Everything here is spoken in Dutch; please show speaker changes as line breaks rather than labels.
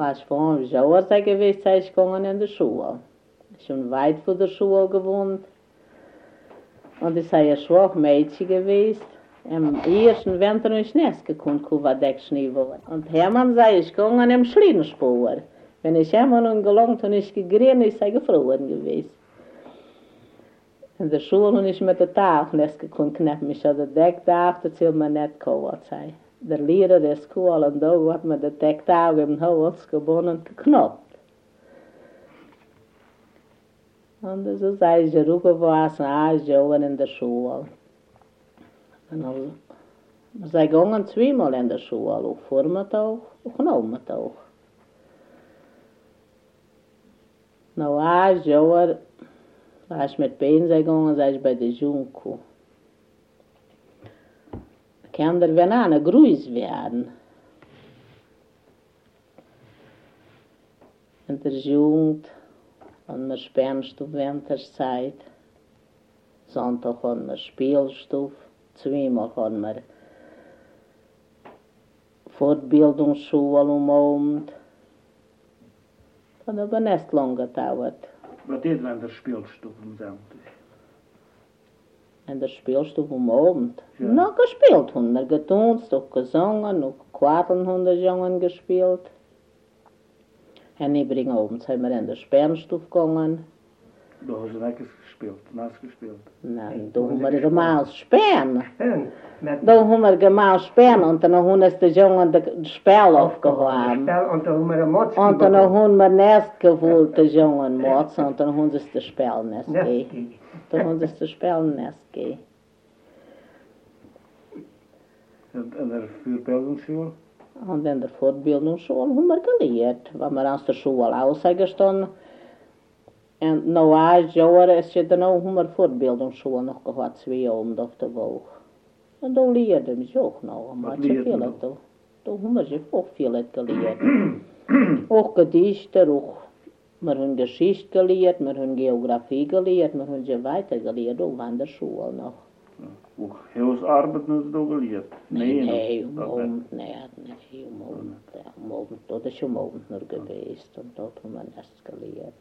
Was vor Jahre sei gewesen, sei ich gegangen in die Schule. Schon weit von der Schule gewohnt. Und ich sei ein schwach Mädchen gewesen. Im ersten Winter ist nicht gekommen, kuva deck Schnee war. Und Hermann sei ich gegangen im Schlittenspur. Wenn ich einmal nun gelangt und ich gegriffen, ich sei gefroren gewesen. In der Schule und ich mit der Tag nicht gekommen, knapp mich an der Decktag, das will man nicht kommen sein. Der Lehrer der Schule und da hat mir der Decktag im Haus gewonnen geknoppt. Und so sei ich rüber was, ah, ich in der Schule. Und also, sei gegangen zweimal in der Schule, auch Vormittag, auch Nachmittag. Nou, ein Jahr, war ich Bein sei gegangen, sei ich bei der Junko. kann der Banane grüß werden. Und der Jugend, und der Spernstuf während der Zeit, Sonntag und der Spielstuf, zweimal und der Fortbildungsschule um Abend, Und aber nicht lange dauert.
Was ist, wenn der Spielstuf im Sonntag?
En de speelstof om Abend.
Ja.
Nog gespeeld haben wir, getanzt, auch gesungen, noch Quadeln haben die Jungen gespielt. En übrigens abends haben wir in der Sperrstuf gegangen.
Da haben sie nicht gespeeld, naast gespeeld.
Nein, da haben wir.
En met
Da haben wir gemals Sperren und dann haben uns die Jungen das Spiel aufgehoben.
Und da haben wir motski
Und dann haben wir nicht gewollt, die Jungen Mots, und dann haben sie das Spiel nicht gegeben. Da haben sie das Spiel nicht gegeben.
En, en der Voorbeeldingsschule?
Und in der Fortbildungsschule haben wir gelehrt, wenn wir aus der Schule ausgestanden Und noch ein Jahr ist ja dann auch haben wir Fortbildungsschule noch gehabt, zwei Abend auf der Woche. Und da lehrten wir sie auch noch.
Was
Man hat ja
lehrten
viel,
Sie?
da, da haben wir sie auch viel gelehrt. auch Gedichte, auch wir haben Geschichte gelehrt, wir haben Geografie gelehrt, wir haben sie weiter gelehrt, auch an der Schule noch.
Ook hebben ze ook geleerd.
Nee, nee,
dat-
om
dat-
nee, nee, um Abend, dat is um Abend nur geweest, haben wir nichts gelehrt.